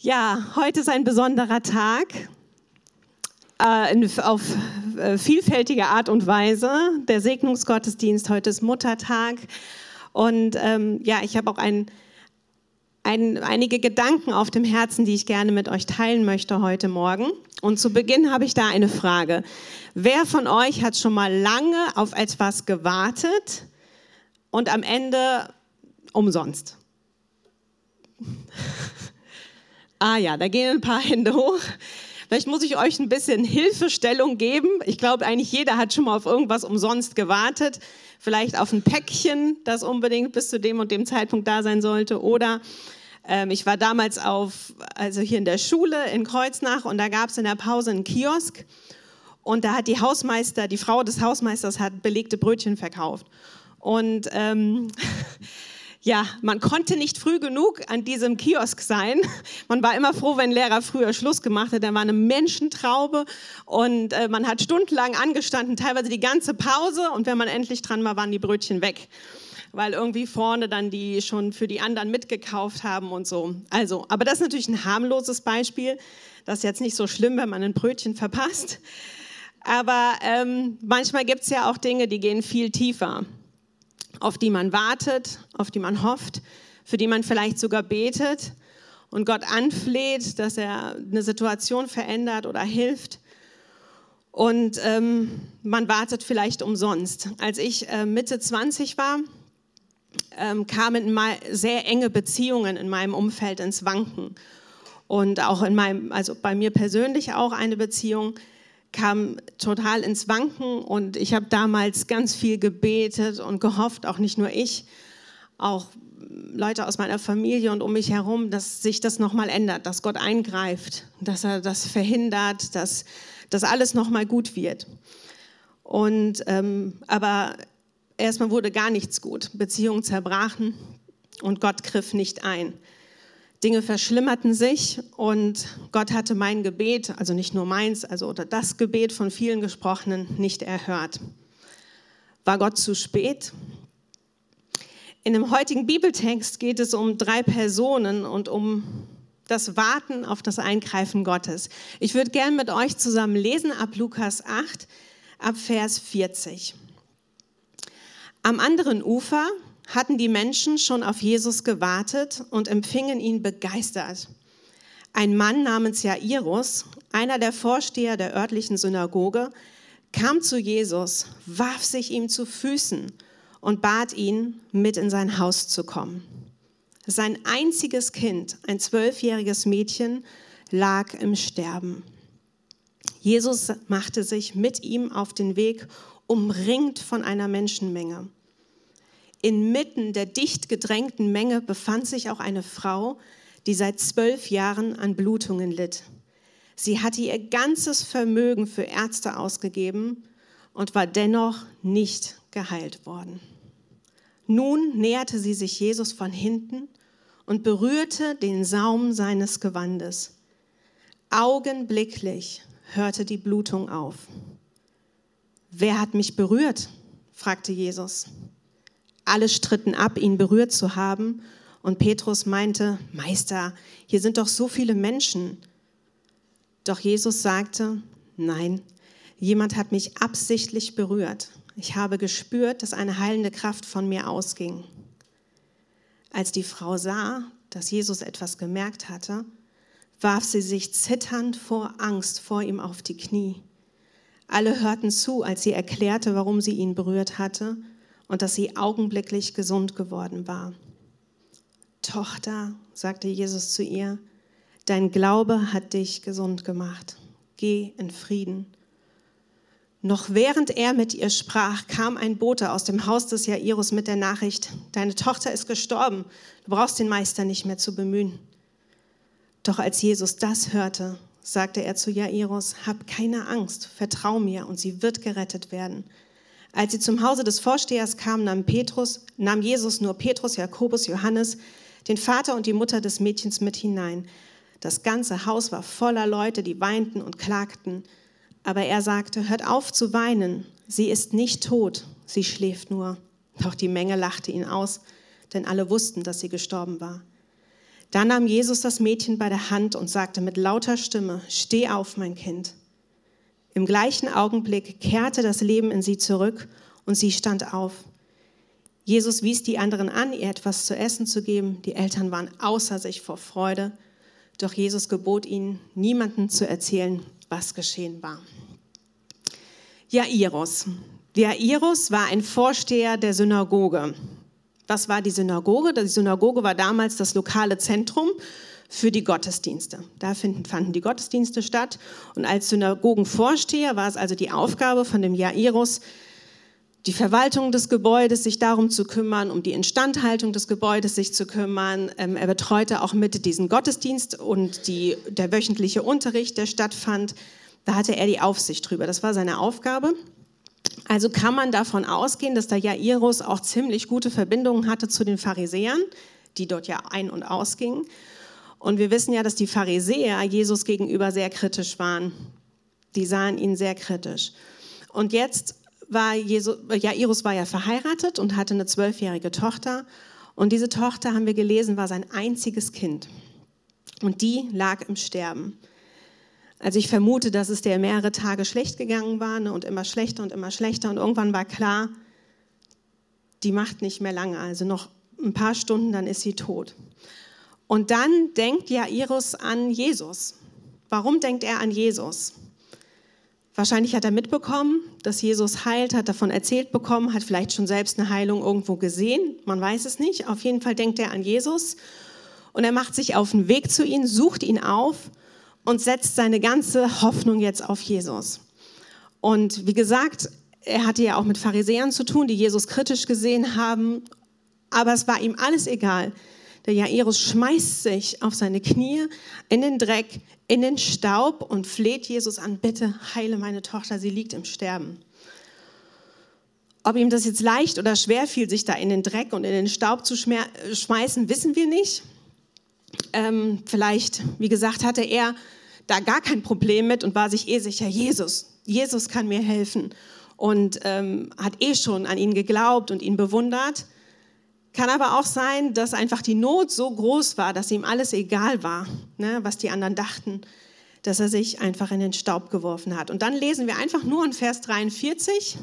Ja, heute ist ein besonderer Tag äh, auf äh, vielfältige Art und Weise. Der Segnungsgottesdienst, heute ist Muttertag. Und ähm, ja, ich habe auch ein, ein, einige Gedanken auf dem Herzen, die ich gerne mit euch teilen möchte heute Morgen. Und zu Beginn habe ich da eine Frage. Wer von euch hat schon mal lange auf etwas gewartet und am Ende umsonst? Ah ja, da gehen ein paar Hände hoch. Vielleicht muss ich euch ein bisschen Hilfestellung geben. Ich glaube, eigentlich jeder hat schon mal auf irgendwas umsonst gewartet. Vielleicht auf ein Päckchen, das unbedingt bis zu dem und dem Zeitpunkt da sein sollte. Oder ähm, ich war damals auf, also hier in der Schule in Kreuznach und da gab es in der Pause einen Kiosk. Und da hat die Hausmeister, die Frau des Hausmeisters hat belegte Brötchen verkauft. Und ähm, ja, man konnte nicht früh genug an diesem Kiosk sein. Man war immer froh, wenn Lehrer früher Schluss gemacht hat. Da war eine Menschentraube und äh, man hat stundenlang angestanden, teilweise die ganze Pause. Und wenn man endlich dran war, waren die Brötchen weg weil irgendwie vorne dann die schon für die anderen mitgekauft haben und so. Also, aber das ist natürlich ein harmloses Beispiel. Das ist jetzt nicht so schlimm, wenn man ein Brötchen verpasst. Aber ähm, manchmal gibt es ja auch Dinge, die gehen viel tiefer auf die man wartet, auf die man hofft, für die man vielleicht sogar betet und Gott anfleht, dass er eine Situation verändert oder hilft. Und ähm, man wartet vielleicht umsonst. Als ich äh, Mitte 20 war, ähm, kamen sehr enge Beziehungen in meinem Umfeld ins Wanken. Und auch in meinem, also bei mir persönlich auch eine Beziehung, kam total ins Wanken und ich habe damals ganz viel gebetet und gehofft, auch nicht nur ich, auch Leute aus meiner Familie und um mich herum, dass sich das nochmal ändert, dass Gott eingreift, dass er das verhindert, dass das alles nochmal gut wird. Und ähm, aber erstmal wurde gar nichts gut, Beziehungen zerbrachen und Gott griff nicht ein. Dinge verschlimmerten sich und Gott hatte mein Gebet, also nicht nur meins, also oder das Gebet von vielen Gesprochenen nicht erhört. War Gott zu spät? In dem heutigen Bibeltext geht es um drei Personen und um das Warten auf das Eingreifen Gottes. Ich würde gern mit euch zusammen lesen ab Lukas 8, ab Vers 40. Am anderen Ufer hatten die Menschen schon auf Jesus gewartet und empfingen ihn begeistert. Ein Mann namens Jairus, einer der Vorsteher der örtlichen Synagoge, kam zu Jesus, warf sich ihm zu Füßen und bat ihn, mit in sein Haus zu kommen. Sein einziges Kind, ein zwölfjähriges Mädchen, lag im Sterben. Jesus machte sich mit ihm auf den Weg, umringt von einer Menschenmenge. Inmitten der dicht gedrängten Menge befand sich auch eine Frau, die seit zwölf Jahren an Blutungen litt. Sie hatte ihr ganzes Vermögen für Ärzte ausgegeben und war dennoch nicht geheilt worden. Nun näherte sie sich Jesus von hinten und berührte den Saum seines Gewandes. Augenblicklich hörte die Blutung auf. Wer hat mich berührt? fragte Jesus. Alle stritten ab, ihn berührt zu haben. Und Petrus meinte, Meister, hier sind doch so viele Menschen. Doch Jesus sagte, nein, jemand hat mich absichtlich berührt. Ich habe gespürt, dass eine heilende Kraft von mir ausging. Als die Frau sah, dass Jesus etwas gemerkt hatte, warf sie sich zitternd vor Angst vor ihm auf die Knie. Alle hörten zu, als sie erklärte, warum sie ihn berührt hatte und dass sie augenblicklich gesund geworden war. Tochter, sagte Jesus zu ihr, dein Glaube hat dich gesund gemacht. Geh in Frieden. Noch während er mit ihr sprach, kam ein Bote aus dem Haus des Jairus mit der Nachricht, deine Tochter ist gestorben, du brauchst den Meister nicht mehr zu bemühen. Doch als Jesus das hörte, sagte er zu Jairus, hab keine Angst, vertrau mir und sie wird gerettet werden. Als sie zum Hause des Vorstehers kamen, nahm, Petrus, nahm Jesus nur Petrus, Jakobus, Johannes, den Vater und die Mutter des Mädchens mit hinein. Das ganze Haus war voller Leute, die weinten und klagten. Aber er sagte, hört auf zu weinen, sie ist nicht tot, sie schläft nur. Doch die Menge lachte ihn aus, denn alle wussten, dass sie gestorben war. Dann nahm Jesus das Mädchen bei der Hand und sagte mit lauter Stimme, Steh auf, mein Kind. Im gleichen Augenblick kehrte das Leben in sie zurück und sie stand auf. Jesus wies die anderen an, ihr etwas zu essen zu geben. Die Eltern waren außer sich vor Freude. Doch Jesus gebot ihnen, niemandem zu erzählen, was geschehen war. Jairus. Jairus war ein Vorsteher der Synagoge. Was war die Synagoge? Die Synagoge war damals das lokale Zentrum für die Gottesdienste. Da finden, fanden die Gottesdienste statt. Und als Synagogenvorsteher war es also die Aufgabe von dem Jairus, die Verwaltung des Gebäudes, sich darum zu kümmern, um die Instandhaltung des Gebäudes sich zu kümmern. Ähm, er betreute auch mit diesen Gottesdienst und die, der wöchentliche Unterricht, der stattfand. Da hatte er die Aufsicht drüber. Das war seine Aufgabe. Also kann man davon ausgehen, dass der Jairus auch ziemlich gute Verbindungen hatte zu den Pharisäern, die dort ja ein- und ausgingen. Und wir wissen ja, dass die Pharisäer Jesus gegenüber sehr kritisch waren. Die sahen ihn sehr kritisch. Und jetzt war Jesus, Jairus war ja verheiratet und hatte eine zwölfjährige Tochter. Und diese Tochter, haben wir gelesen, war sein einziges Kind. Und die lag im Sterben. Also ich vermute, dass es der mehrere Tage schlecht gegangen war ne, und immer schlechter und immer schlechter. Und irgendwann war klar, die macht nicht mehr lange. Also noch ein paar Stunden, dann ist sie tot. Und dann denkt Jairus an Jesus. Warum denkt er an Jesus? Wahrscheinlich hat er mitbekommen, dass Jesus heilt, hat davon erzählt bekommen, hat vielleicht schon selbst eine Heilung irgendwo gesehen. Man weiß es nicht. Auf jeden Fall denkt er an Jesus und er macht sich auf den Weg zu ihm, sucht ihn auf und setzt seine ganze Hoffnung jetzt auf Jesus. Und wie gesagt, er hatte ja auch mit Pharisäern zu tun, die Jesus kritisch gesehen haben, aber es war ihm alles egal. Der Jairus schmeißt sich auf seine Knie in den Dreck, in den Staub und fleht Jesus an, bitte heile meine Tochter, sie liegt im Sterben. Ob ihm das jetzt leicht oder schwer fiel, sich da in den Dreck und in den Staub zu schmeißen, wissen wir nicht. Ähm, vielleicht, wie gesagt, hatte er da gar kein Problem mit und war sich eh sicher, Jesus, Jesus kann mir helfen und ähm, hat eh schon an ihn geglaubt und ihn bewundert. Kann aber auch sein, dass einfach die Not so groß war, dass ihm alles egal war, ne, was die anderen dachten, dass er sich einfach in den Staub geworfen hat. Und dann lesen wir einfach nur in Vers 43,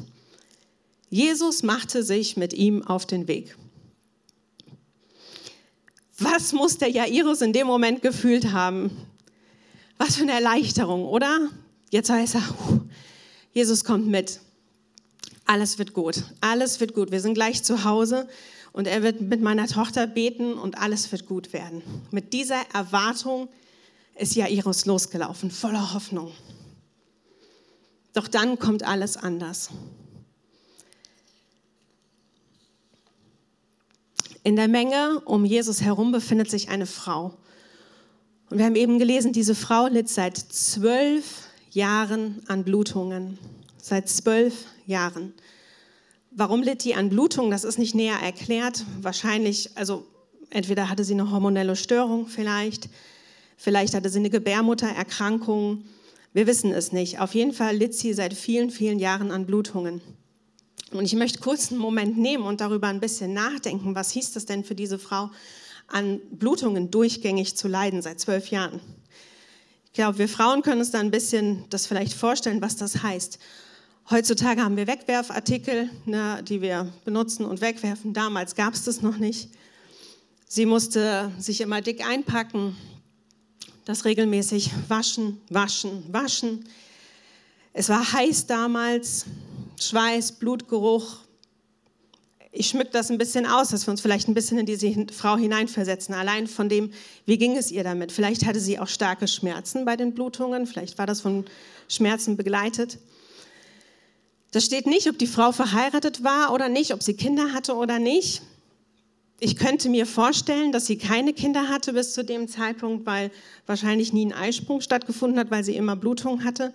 Jesus machte sich mit ihm auf den Weg. Was muss der Jairus in dem Moment gefühlt haben? Was für eine Erleichterung, oder? Jetzt weiß er, Jesus kommt mit. Alles wird gut. Alles wird gut. Wir sind gleich zu Hause und er wird mit meiner Tochter beten und alles wird gut werden. Mit dieser Erwartung ist Jairus losgelaufen, voller Hoffnung. Doch dann kommt alles anders. In der Menge um Jesus herum befindet sich eine Frau. Und wir haben eben gelesen, diese Frau litt seit zwölf Jahren an Blutungen. Seit zwölf Jahren. Warum litt die an Blutung? Das ist nicht näher erklärt. Wahrscheinlich, also entweder hatte sie eine hormonelle Störung vielleicht, vielleicht hatte sie eine Gebärmuttererkrankung. Wir wissen es nicht. Auf jeden Fall litt sie seit vielen, vielen Jahren an Blutungen. Und ich möchte kurz einen Moment nehmen und darüber ein bisschen nachdenken. Was hieß das denn für diese Frau, an Blutungen durchgängig zu leiden seit zwölf Jahren? Ich glaube, wir Frauen können uns da ein bisschen das vielleicht vorstellen, was das heißt. Heutzutage haben wir Wegwerfartikel, ne, die wir benutzen und wegwerfen. Damals gab es das noch nicht. Sie musste sich immer dick einpacken, das regelmäßig waschen, waschen, waschen. Es war heiß damals, Schweiß, Blutgeruch. Ich schmück das ein bisschen aus, dass wir uns vielleicht ein bisschen in diese Frau hineinversetzen. Allein von dem, wie ging es ihr damit? Vielleicht hatte sie auch starke Schmerzen bei den Blutungen, vielleicht war das von Schmerzen begleitet. Da steht nicht, ob die Frau verheiratet war oder nicht, ob sie Kinder hatte oder nicht. Ich könnte mir vorstellen, dass sie keine Kinder hatte bis zu dem Zeitpunkt, weil wahrscheinlich nie ein Eisprung stattgefunden hat, weil sie immer Blutung hatte.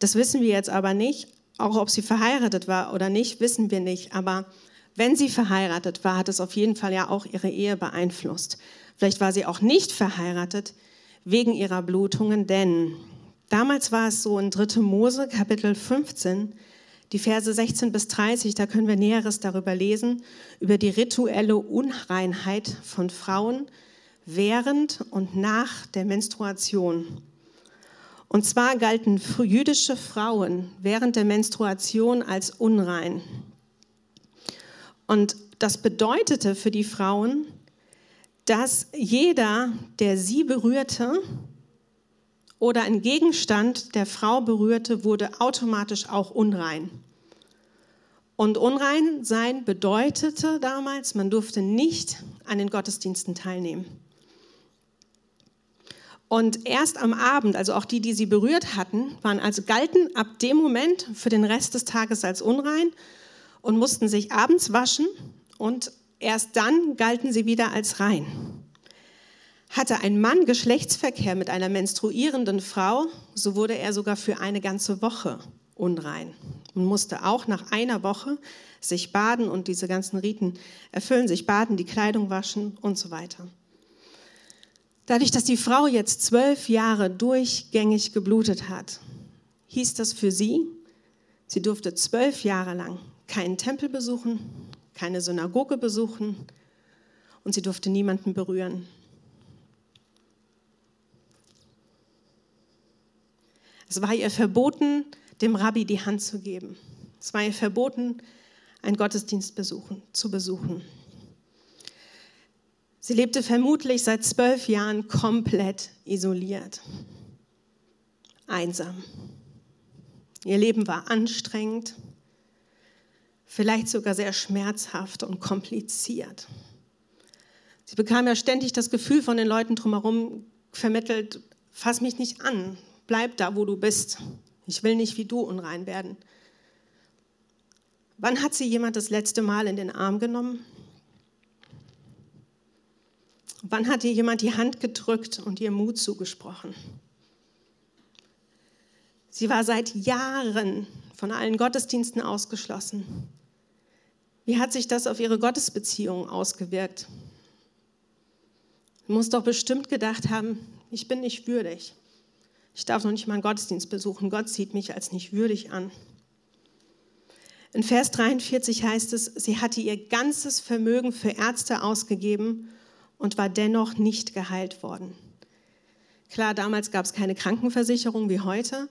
Das wissen wir jetzt aber nicht. Auch ob sie verheiratet war oder nicht, wissen wir nicht. Aber wenn sie verheiratet war, hat es auf jeden Fall ja auch ihre Ehe beeinflusst. Vielleicht war sie auch nicht verheiratet wegen ihrer Blutungen, denn damals war es so in 3. Mose Kapitel 15, die Verse 16 bis 30, da können wir Näheres darüber lesen, über die rituelle Unreinheit von Frauen, während und nach der Menstruation. Und zwar galten jüdische Frauen während der Menstruation als unrein. Und das bedeutete für die Frauen, dass jeder, der sie berührte oder ein Gegenstand der Frau berührte, wurde automatisch auch unrein. Und unrein sein bedeutete damals, man durfte nicht an den Gottesdiensten teilnehmen. Und erst am Abend, also auch die, die sie berührt hatten, waren also galten ab dem Moment für den Rest des Tages als unrein und mussten sich abends waschen und erst dann galten sie wieder als rein. Hatte ein Mann Geschlechtsverkehr mit einer menstruierenden Frau, so wurde er sogar für eine ganze Woche unrein und musste auch nach einer Woche sich baden und diese ganzen Riten erfüllen, sich baden, die Kleidung waschen und so weiter. Dadurch, dass die Frau jetzt zwölf Jahre durchgängig geblutet hat, hieß das für sie, sie durfte zwölf Jahre lang keinen Tempel besuchen, keine Synagoge besuchen und sie durfte niemanden berühren. Es war ihr verboten, dem Rabbi die Hand zu geben. Es war ihr verboten, einen Gottesdienst besuchen, zu besuchen. Sie lebte vermutlich seit zwölf Jahren komplett isoliert, einsam. Ihr Leben war anstrengend, vielleicht sogar sehr schmerzhaft und kompliziert. Sie bekam ja ständig das Gefühl von den Leuten drumherum vermittelt, fass mich nicht an, bleib da, wo du bist. Ich will nicht wie du unrein werden. Wann hat sie jemand das letzte Mal in den Arm genommen? Wann hat ihr jemand die Hand gedrückt und ihr Mut zugesprochen? Sie war seit Jahren von allen Gottesdiensten ausgeschlossen. Wie hat sich das auf ihre Gottesbeziehung ausgewirkt? Sie muss doch bestimmt gedacht haben, ich bin nicht würdig. Ich darf noch nicht mal einen Gottesdienst besuchen. Gott sieht mich als nicht würdig an. In Vers 43 heißt es, sie hatte ihr ganzes Vermögen für Ärzte ausgegeben und war dennoch nicht geheilt worden. Klar, damals gab es keine Krankenversicherung wie heute.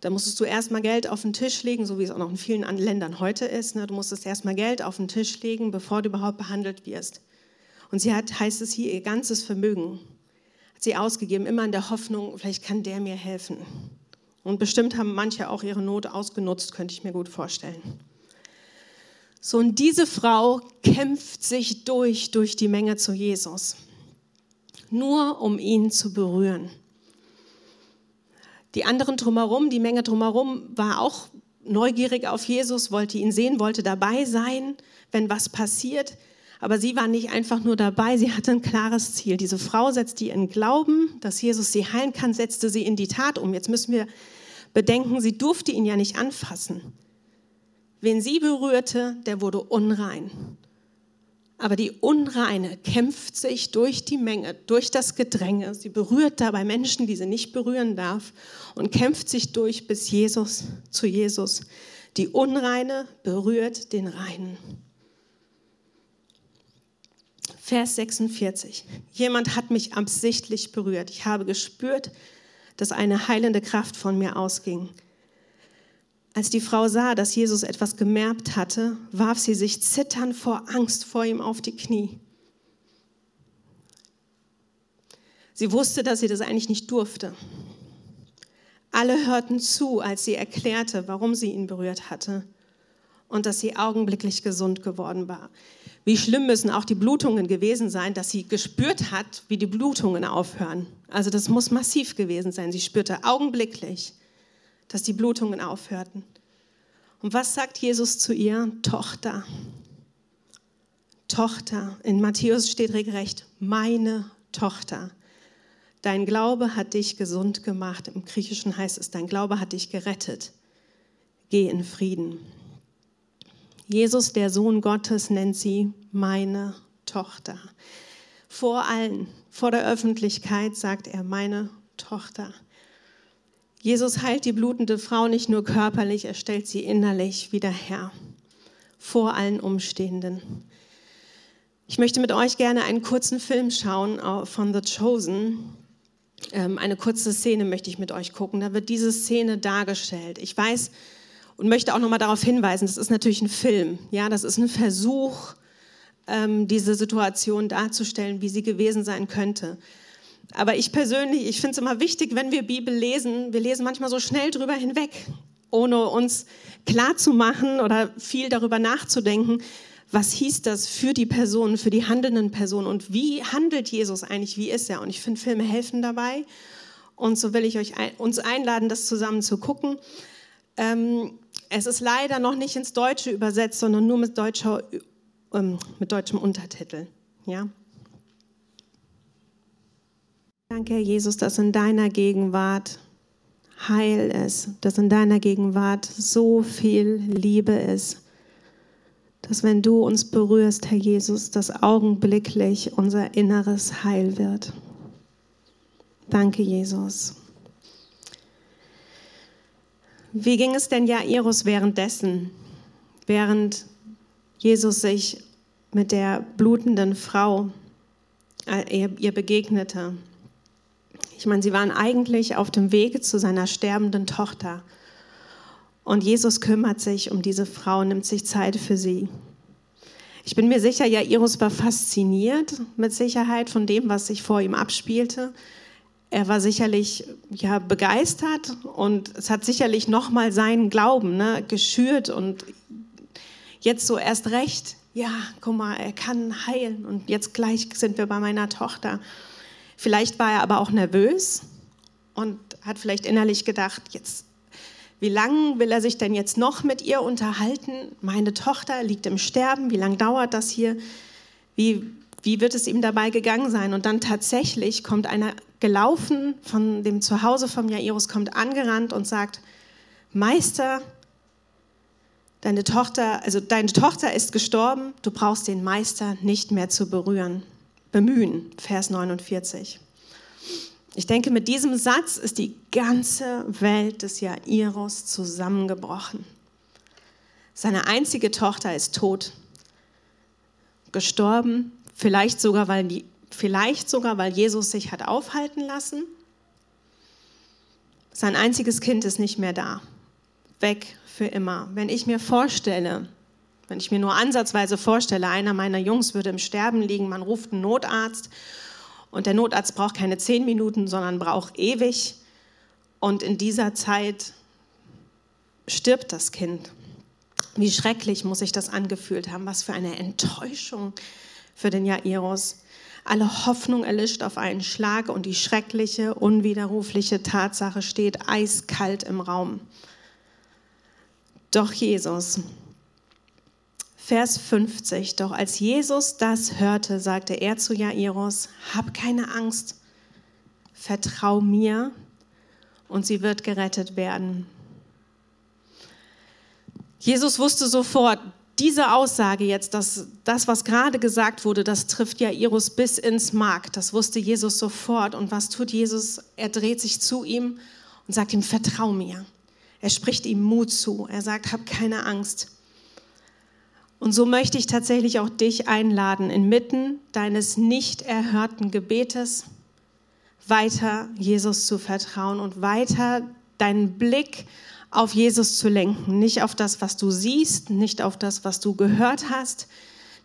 Da musstest du erstmal Geld auf den Tisch legen, so wie es auch noch in vielen Ländern heute ist. Ne? Du musstest erstmal Geld auf den Tisch legen, bevor du überhaupt behandelt wirst. Und sie hat, heißt es hier, ihr ganzes Vermögen sie ausgegeben, immer in der Hoffnung, vielleicht kann der mir helfen. Und bestimmt haben manche auch ihre Not ausgenutzt, könnte ich mir gut vorstellen. So, und diese Frau kämpft sich durch, durch die Menge zu Jesus, nur um ihn zu berühren. Die anderen drumherum, die Menge drumherum war auch neugierig auf Jesus, wollte ihn sehen, wollte dabei sein, wenn was passiert. Aber sie war nicht einfach nur dabei, sie hatte ein klares Ziel. Diese Frau setzte ihren Glauben, dass Jesus sie heilen kann, setzte sie in die Tat um. Jetzt müssen wir bedenken, sie durfte ihn ja nicht anfassen. Wen sie berührte, der wurde unrein. Aber die Unreine kämpft sich durch die Menge, durch das Gedränge. Sie berührt dabei Menschen, die sie nicht berühren darf und kämpft sich durch bis Jesus zu Jesus. Die Unreine berührt den Reinen. Vers 46. Jemand hat mich absichtlich berührt. Ich habe gespürt, dass eine heilende Kraft von mir ausging. Als die Frau sah, dass Jesus etwas gemerkt hatte, warf sie sich zitternd vor Angst vor ihm auf die Knie. Sie wusste, dass sie das eigentlich nicht durfte. Alle hörten zu, als sie erklärte, warum sie ihn berührt hatte und dass sie augenblicklich gesund geworden war. Wie schlimm müssen auch die Blutungen gewesen sein, dass sie gespürt hat, wie die Blutungen aufhören. Also das muss massiv gewesen sein. Sie spürte augenblicklich, dass die Blutungen aufhörten. Und was sagt Jesus zu ihr? Tochter. Tochter. In Matthäus steht regelrecht, meine Tochter. Dein Glaube hat dich gesund gemacht. Im Griechischen heißt es, dein Glaube hat dich gerettet. Geh in Frieden. Jesus, der Sohn Gottes, nennt sie meine Tochter. Vor allen, vor der Öffentlichkeit sagt er meine Tochter. Jesus heilt die blutende Frau nicht nur körperlich, er stellt sie innerlich wieder her, vor allen Umstehenden. Ich möchte mit euch gerne einen kurzen Film schauen von The Chosen. Ähm, eine kurze Szene möchte ich mit euch gucken. Da wird diese Szene dargestellt. Ich weiß und möchte auch nochmal darauf hinweisen, das ist natürlich ein Film. Ja, das ist ein Versuch, ähm, diese Situation darzustellen, wie sie gewesen sein könnte. Aber ich persönlich, ich finde es immer wichtig, wenn wir Bibel lesen, wir lesen manchmal so schnell drüber hinweg, ohne uns klar zu machen oder viel darüber nachzudenken, was hieß das für die Person, für die handelnden Personen und wie handelt Jesus eigentlich, wie ist er? Und ich finde, Filme helfen dabei. Und so will ich euch ein, uns einladen, das zusammen zu gucken. Ähm, es ist leider noch nicht ins Deutsche übersetzt, sondern nur mit, deutscher, ähm, mit deutschem Untertitel. Ja? Danke, Herr Jesus, dass in deiner Gegenwart Heil ist, dass in deiner Gegenwart so viel Liebe ist, dass wenn du uns berührst, Herr Jesus, dass augenblicklich unser inneres Heil wird. Danke, Jesus. Wie ging es denn Jairus währenddessen, während Jesus sich mit der blutenden Frau äh, ihr begegnete? Ich meine, sie waren eigentlich auf dem Weg zu seiner sterbenden Tochter. Und Jesus kümmert sich um diese Frau, nimmt sich Zeit für sie. Ich bin mir sicher, Jairus war fasziniert mit Sicherheit von dem, was sich vor ihm abspielte. Er war sicherlich ja, begeistert und es hat sicherlich nochmal seinen Glauben ne, geschürt und jetzt so erst recht, ja, guck mal, er kann heilen und jetzt gleich sind wir bei meiner Tochter. Vielleicht war er aber auch nervös und hat vielleicht innerlich gedacht, jetzt wie lange will er sich denn jetzt noch mit ihr unterhalten? Meine Tochter liegt im Sterben. Wie lange dauert das hier? Wie, wie wird es ihm dabei gegangen sein? Und dann tatsächlich kommt einer gelaufen von dem Zuhause vom Jairus, kommt angerannt und sagt, Meister, deine Tochter, also deine Tochter ist gestorben, du brauchst den Meister nicht mehr zu berühren. Bemühen, Vers 49. Ich denke, mit diesem Satz ist die ganze Welt des Jairus zusammengebrochen. Seine einzige Tochter ist tot, gestorben, vielleicht sogar, weil, die, vielleicht sogar, weil Jesus sich hat aufhalten lassen. Sein einziges Kind ist nicht mehr da, weg für immer. Wenn ich mir vorstelle, wenn ich mir nur ansatzweise vorstelle, einer meiner Jungs würde im Sterben liegen, man ruft einen Notarzt und der Notarzt braucht keine zehn Minuten, sondern braucht ewig. Und in dieser Zeit stirbt das Kind. Wie schrecklich muss sich das angefühlt haben. Was für eine Enttäuschung für den Jairus. Alle Hoffnung erlischt auf einen Schlag und die schreckliche, unwiderrufliche Tatsache steht eiskalt im Raum. Doch Jesus, Vers 50. Doch als Jesus das hörte, sagte er zu Jairus, hab keine Angst, vertrau mir und sie wird gerettet werden. Jesus wusste sofort, diese Aussage jetzt, dass das, was gerade gesagt wurde, das trifft Jairus bis ins Mark. Das wusste Jesus sofort. Und was tut Jesus? Er dreht sich zu ihm und sagt ihm, vertrau mir. Er spricht ihm Mut zu. Er sagt, hab keine Angst. Und so möchte ich tatsächlich auch dich einladen, inmitten deines nicht erhörten Gebetes weiter Jesus zu vertrauen und weiter deinen Blick auf Jesus zu lenken. Nicht auf das, was du siehst, nicht auf das, was du gehört hast,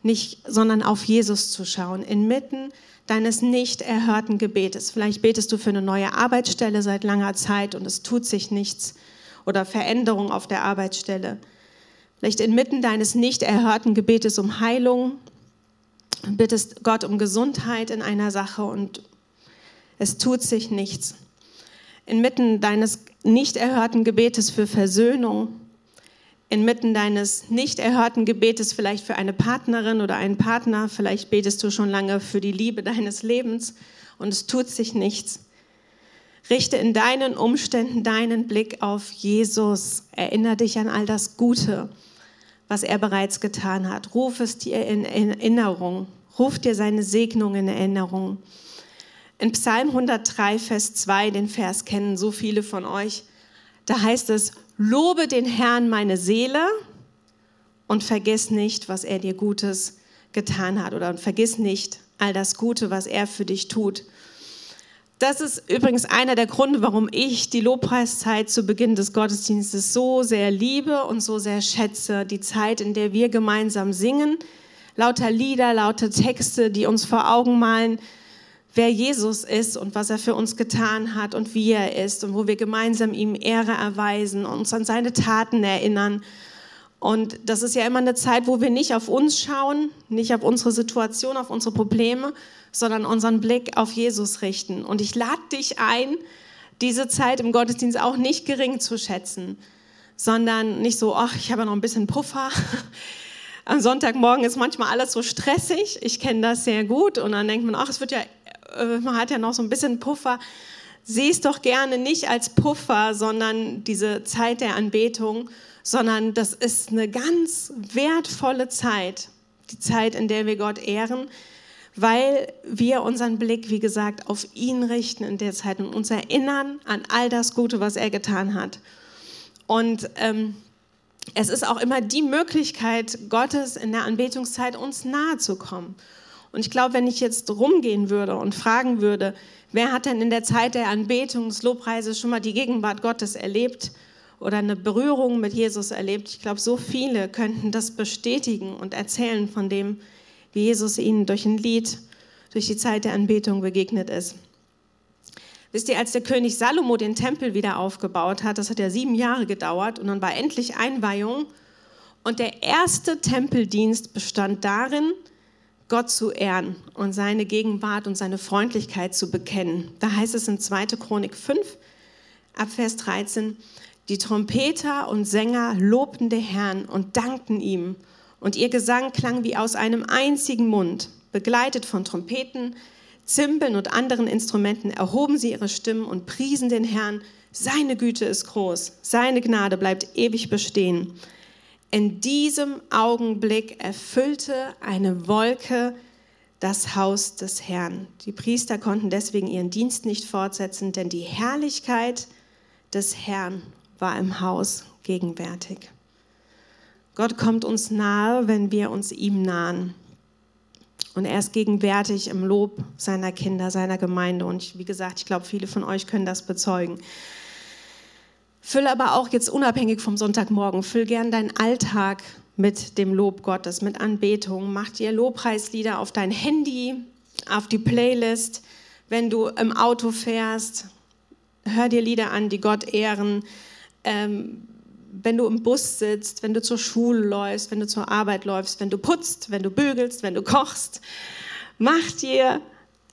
nicht, sondern auf Jesus zu schauen, inmitten deines nicht erhörten Gebetes. Vielleicht betest du für eine neue Arbeitsstelle seit langer Zeit und es tut sich nichts oder Veränderung auf der Arbeitsstelle vielleicht inmitten deines nicht erhörten Gebetes um Heilung, bittest Gott um Gesundheit in einer Sache und es tut sich nichts. Inmitten deines nicht erhörten Gebetes für Versöhnung, inmitten deines nicht erhörten Gebetes vielleicht für eine Partnerin oder einen Partner, vielleicht betest du schon lange für die Liebe deines Lebens und es tut sich nichts. Richte in deinen Umständen deinen Blick auf Jesus. Erinnere dich an all das Gute, was er bereits getan hat. Ruf es dir in Erinnerung. Ruf dir seine Segnung in Erinnerung. In Psalm 103, Vers 2, den Vers kennen so viele von euch, da heißt es, lobe den Herrn meine Seele und vergiss nicht, was er dir Gutes getan hat oder vergiss nicht all das Gute, was er für dich tut. Das ist übrigens einer der Gründe, warum ich die Lobpreiszeit zu Beginn des Gottesdienstes so sehr liebe und so sehr schätze. Die Zeit, in der wir gemeinsam singen, lauter Lieder, lauter Texte, die uns vor Augen malen, wer Jesus ist und was er für uns getan hat und wie er ist und wo wir gemeinsam ihm Ehre erweisen und uns an seine Taten erinnern. Und das ist ja immer eine Zeit, wo wir nicht auf uns schauen, nicht auf unsere Situation, auf unsere Probleme, sondern unseren Blick auf Jesus richten. Und ich lade dich ein, diese Zeit im Gottesdienst auch nicht gering zu schätzen, sondern nicht so, ach, ich habe noch ein bisschen Puffer. Am Sonntagmorgen ist manchmal alles so stressig. Ich kenne das sehr gut. Und dann denkt man, ach, es wird ja äh, man hat ja noch so ein bisschen Puffer. Sieh es doch gerne nicht als Puffer, sondern diese Zeit der Anbetung, sondern das ist eine ganz wertvolle Zeit, die Zeit, in der wir Gott ehren, weil wir unseren Blick, wie gesagt, auf ihn richten in der Zeit und uns erinnern an all das Gute, was er getan hat. Und ähm, es ist auch immer die Möglichkeit Gottes in der Anbetungszeit uns nahe zu kommen. Und ich glaube, wenn ich jetzt rumgehen würde und fragen würde, wer hat denn in der Zeit der Anbetung des Lobpreises schon mal die Gegenwart Gottes erlebt oder eine Berührung mit Jesus erlebt? Ich glaube, so viele könnten das bestätigen und erzählen von dem, wie Jesus ihnen durch ein Lied, durch die Zeit der Anbetung begegnet ist. Wisst ihr, als der König Salomo den Tempel wieder aufgebaut hat, das hat ja sieben Jahre gedauert und dann war endlich Einweihung. Und der erste Tempeldienst bestand darin, Gott zu ehren und seine Gegenwart und seine Freundlichkeit zu bekennen. Da heißt es in 2. Chronik 5, ab Vers 13, die Trompeter und Sänger lobten den Herrn und dankten ihm. Und ihr Gesang klang wie aus einem einzigen Mund. Begleitet von Trompeten, Zimbeln und anderen Instrumenten erhoben sie ihre Stimmen und priesen den Herrn. Seine Güte ist groß, seine Gnade bleibt ewig bestehen. In diesem Augenblick erfüllte eine Wolke das Haus des Herrn. Die Priester konnten deswegen ihren Dienst nicht fortsetzen, denn die Herrlichkeit des Herrn war im Haus gegenwärtig. Gott kommt uns nahe, wenn wir uns ihm nahen. Und er ist gegenwärtig im Lob seiner Kinder, seiner Gemeinde. Und wie gesagt, ich glaube, viele von euch können das bezeugen. Füll aber auch jetzt unabhängig vom Sonntagmorgen, füll gern deinen Alltag mit dem Lob Gottes, mit Anbetung. Mach dir Lobpreislieder auf dein Handy, auf die Playlist. Wenn du im Auto fährst, hör dir Lieder an, die Gott ehren. Ähm, wenn du im Bus sitzt, wenn du zur Schule läufst, wenn du zur Arbeit läufst, wenn du putzt, wenn du bügelst, wenn du kochst, mach dir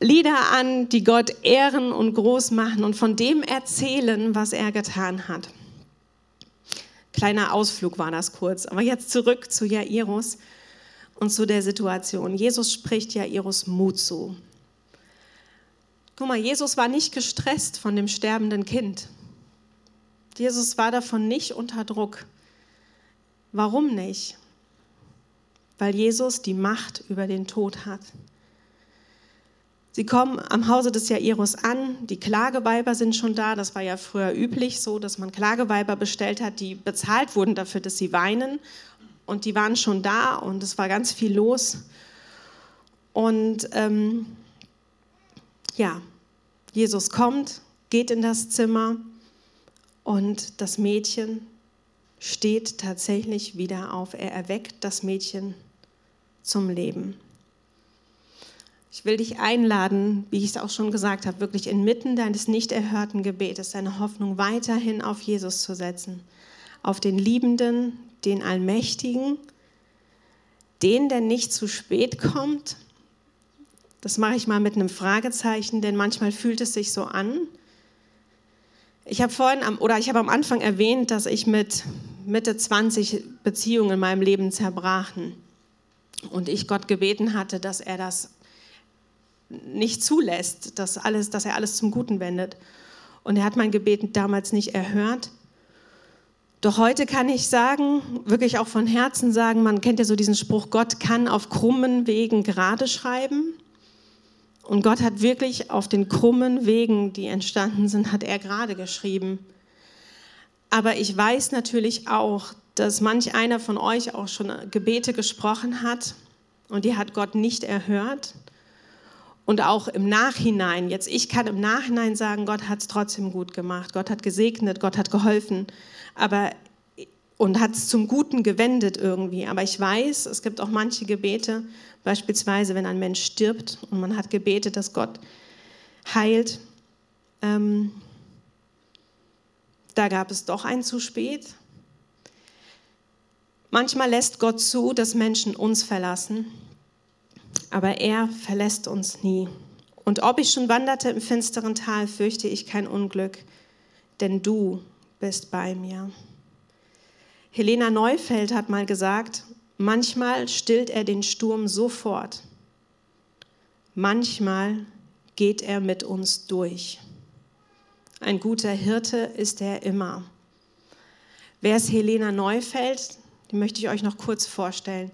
Lieder an, die Gott ehren und groß machen und von dem erzählen, was er getan hat. Kleiner Ausflug war das kurz, aber jetzt zurück zu Jairus und zu der Situation. Jesus spricht Jairus Mut zu. Guck mal, Jesus war nicht gestresst von dem sterbenden Kind. Jesus war davon nicht unter Druck. Warum nicht? Weil Jesus die Macht über den Tod hat. Sie kommen am Hause des Jairus an, die Klageweiber sind schon da. Das war ja früher üblich so, dass man Klageweiber bestellt hat, die bezahlt wurden dafür, dass sie weinen. Und die waren schon da und es war ganz viel los. Und ähm, ja, Jesus kommt, geht in das Zimmer und das Mädchen steht tatsächlich wieder auf. Er erweckt das Mädchen zum Leben. Ich will dich einladen, wie ich es auch schon gesagt habe, wirklich inmitten deines nicht erhörten Gebetes deine Hoffnung weiterhin auf Jesus zu setzen, auf den Liebenden, den Allmächtigen, den, der nicht zu spät kommt. Das mache ich mal mit einem Fragezeichen, denn manchmal fühlt es sich so an. Ich habe vorhin am, oder ich habe am Anfang erwähnt, dass ich mit Mitte 20 Beziehungen in meinem Leben zerbrachen und ich Gott gebeten hatte, dass er das nicht zulässt, dass, alles, dass er alles zum Guten wendet. Und er hat mein Gebet damals nicht erhört. Doch heute kann ich sagen, wirklich auch von Herzen sagen, man kennt ja so diesen Spruch, Gott kann auf krummen Wegen gerade schreiben. Und Gott hat wirklich auf den krummen Wegen, die entstanden sind, hat er gerade geschrieben. Aber ich weiß natürlich auch, dass manch einer von euch auch schon Gebete gesprochen hat und die hat Gott nicht erhört. Und auch im Nachhinein, jetzt ich kann im Nachhinein sagen, Gott hat es trotzdem gut gemacht, Gott hat gesegnet, Gott hat geholfen, aber und hat es zum Guten gewendet irgendwie. Aber ich weiß, es gibt auch manche Gebete, beispielsweise wenn ein Mensch stirbt und man hat gebetet, dass Gott heilt. Ähm, da gab es doch ein zu spät. Manchmal lässt Gott zu, dass Menschen uns verlassen, aber er verlässt uns nie. Und ob ich schon wanderte im finsteren Tal, fürchte ich kein Unglück, denn du bist bei mir. Helena Neufeld hat mal gesagt, manchmal stillt er den Sturm sofort, manchmal geht er mit uns durch. Ein guter Hirte ist er immer. Wer ist Helena Neufeld? Die möchte ich euch noch kurz vorstellen.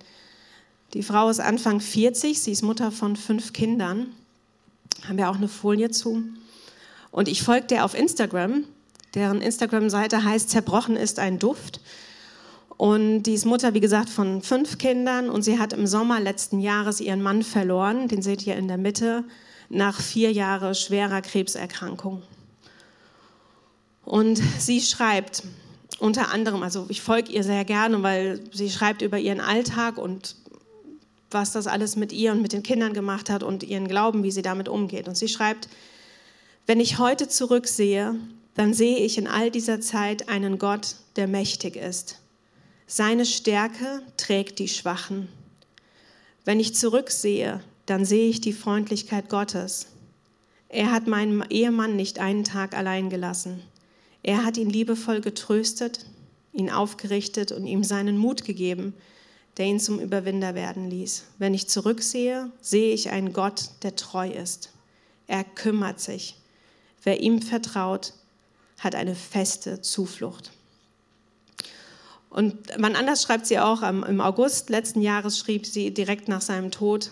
Die Frau ist Anfang 40, sie ist Mutter von fünf Kindern. Haben wir auch eine Folie zu. Und ich folge der auf Instagram. Deren Instagram-Seite heißt Zerbrochen ist ein Duft. Und die ist Mutter, wie gesagt, von fünf Kindern und sie hat im Sommer letzten Jahres ihren Mann verloren, den seht ihr in der Mitte, nach vier Jahren schwerer Krebserkrankung. Und sie schreibt unter anderem, also ich folge ihr sehr gerne, weil sie schreibt über ihren Alltag und was das alles mit ihr und mit den Kindern gemacht hat und ihren Glauben, wie sie damit umgeht. Und sie schreibt, wenn ich heute zurücksehe, dann sehe ich in all dieser Zeit einen Gott, der mächtig ist seine Stärke trägt die Schwachen. Wenn ich zurücksehe, dann sehe ich die Freundlichkeit Gottes. Er hat meinen Ehemann nicht einen Tag allein gelassen. Er hat ihn liebevoll getröstet, ihn aufgerichtet und ihm seinen Mut gegeben, der ihn zum Überwinder werden ließ. Wenn ich zurücksehe, sehe ich einen Gott, der treu ist. Er kümmert sich. Wer ihm vertraut, hat eine feste Zuflucht. Und wann anders schreibt sie auch, im August letzten Jahres schrieb sie direkt nach seinem Tod,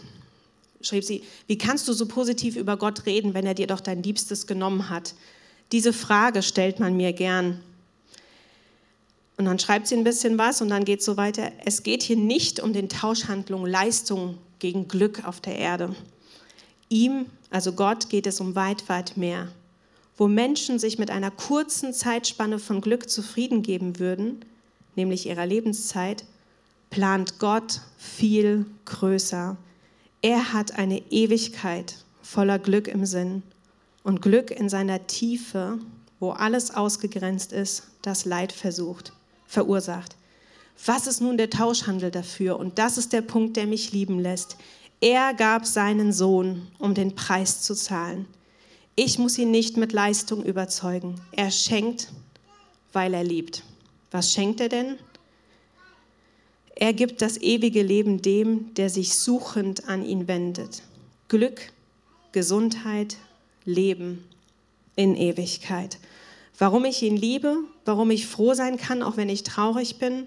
schrieb sie, wie kannst du so positiv über Gott reden, wenn er dir doch dein Liebstes genommen hat? Diese Frage stellt man mir gern. Und dann schreibt sie ein bisschen was und dann geht es so weiter. Es geht hier nicht um den Tauschhandlung Leistung gegen Glück auf der Erde. Ihm, also Gott, geht es um weit, weit mehr. Wo Menschen sich mit einer kurzen Zeitspanne von Glück zufrieden geben würden, nämlich ihrer Lebenszeit, plant Gott viel größer. Er hat eine Ewigkeit voller Glück im Sinn und Glück in seiner Tiefe, wo alles ausgegrenzt ist, das Leid versucht, verursacht. Was ist nun der Tauschhandel dafür? Und das ist der Punkt, der mich lieben lässt. Er gab seinen Sohn, um den Preis zu zahlen. Ich muss ihn nicht mit Leistung überzeugen. Er schenkt, weil er liebt. Was schenkt er denn? Er gibt das ewige Leben dem, der sich suchend an ihn wendet. Glück, Gesundheit, Leben in Ewigkeit. Warum ich ihn liebe, warum ich froh sein kann, auch wenn ich traurig bin,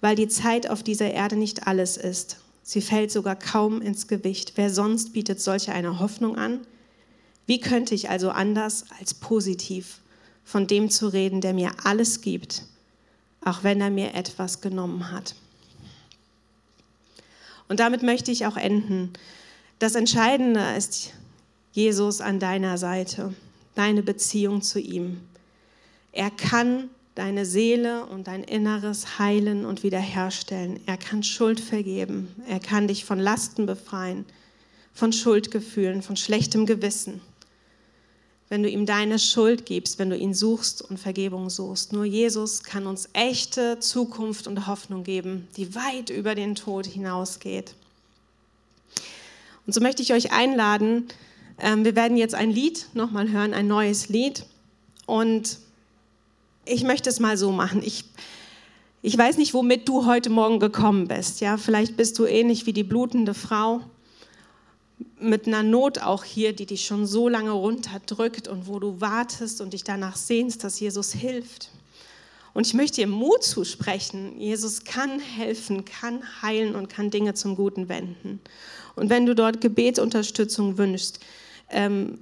weil die Zeit auf dieser Erde nicht alles ist. Sie fällt sogar kaum ins Gewicht. Wer sonst bietet solche eine Hoffnung an? Wie könnte ich also anders als positiv von dem zu reden, der mir alles gibt auch wenn er mir etwas genommen hat. Und damit möchte ich auch enden. Das Entscheidende ist Jesus an deiner Seite, deine Beziehung zu ihm. Er kann deine Seele und dein Inneres heilen und wiederherstellen. Er kann Schuld vergeben. Er kann dich von Lasten befreien, von Schuldgefühlen, von schlechtem Gewissen wenn du ihm deine Schuld gibst, wenn du ihn suchst und Vergebung suchst. Nur Jesus kann uns echte Zukunft und Hoffnung geben, die weit über den Tod hinausgeht. Und so möchte ich euch einladen, ähm, wir werden jetzt ein Lied nochmal hören, ein neues Lied. Und ich möchte es mal so machen. Ich, ich weiß nicht, womit du heute Morgen gekommen bist. Ja, vielleicht bist du ähnlich wie die blutende Frau mit einer Not auch hier, die dich schon so lange runterdrückt und wo du wartest und dich danach sehnst, dass Jesus hilft. Und ich möchte dir Mut zusprechen. Jesus kann helfen, kann heilen und kann Dinge zum Guten wenden. Und wenn du dort Gebetsunterstützung wünschst, ähm,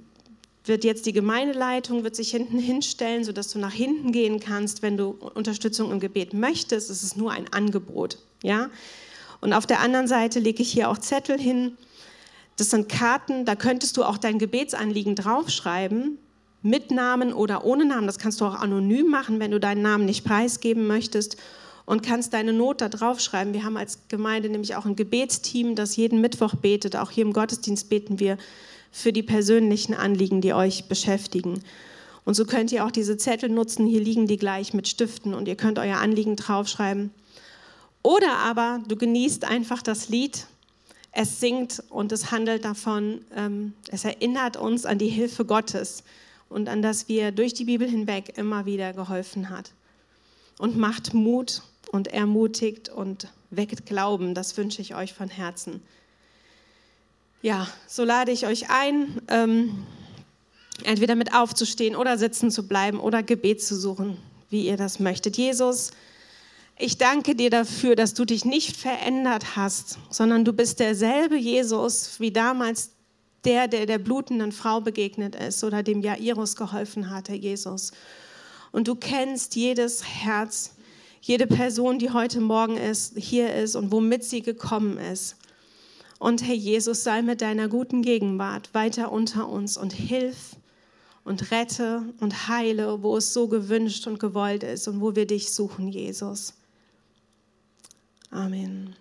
wird jetzt die Gemeindeleitung wird sich hinten hinstellen, sodass du nach hinten gehen kannst. Wenn du Unterstützung im Gebet möchtest, ist es nur ein Angebot. Ja? Und auf der anderen Seite lege ich hier auch Zettel hin. Das sind Karten, da könntest du auch dein Gebetsanliegen draufschreiben, mit Namen oder ohne Namen. Das kannst du auch anonym machen, wenn du deinen Namen nicht preisgeben möchtest und kannst deine Not da draufschreiben. Wir haben als Gemeinde nämlich auch ein Gebetsteam, das jeden Mittwoch betet. Auch hier im Gottesdienst beten wir für die persönlichen Anliegen, die euch beschäftigen. Und so könnt ihr auch diese Zettel nutzen. Hier liegen die gleich mit Stiften und ihr könnt euer Anliegen draufschreiben. Oder aber du genießt einfach das Lied. Es singt und es handelt davon, ähm, es erinnert uns an die Hilfe Gottes und an das, wie er durch die Bibel hinweg immer wieder geholfen hat. Und macht Mut und ermutigt und weckt Glauben. Das wünsche ich euch von Herzen. Ja, so lade ich euch ein. Ähm, entweder mit aufzustehen oder sitzen zu bleiben oder Gebet zu suchen, wie ihr das möchtet. Jesus, ich danke dir dafür, dass du dich nicht verändert hast, sondern du bist derselbe Jesus wie damals der, der der blutenden Frau begegnet ist oder dem Jairus geholfen hat, Herr Jesus. Und du kennst jedes Herz, jede Person, die heute Morgen ist, hier ist und womit sie gekommen ist. Und Herr Jesus, sei mit deiner guten Gegenwart weiter unter uns und hilf und rette und heile, wo es so gewünscht und gewollt ist und wo wir dich suchen, Jesus. Amen.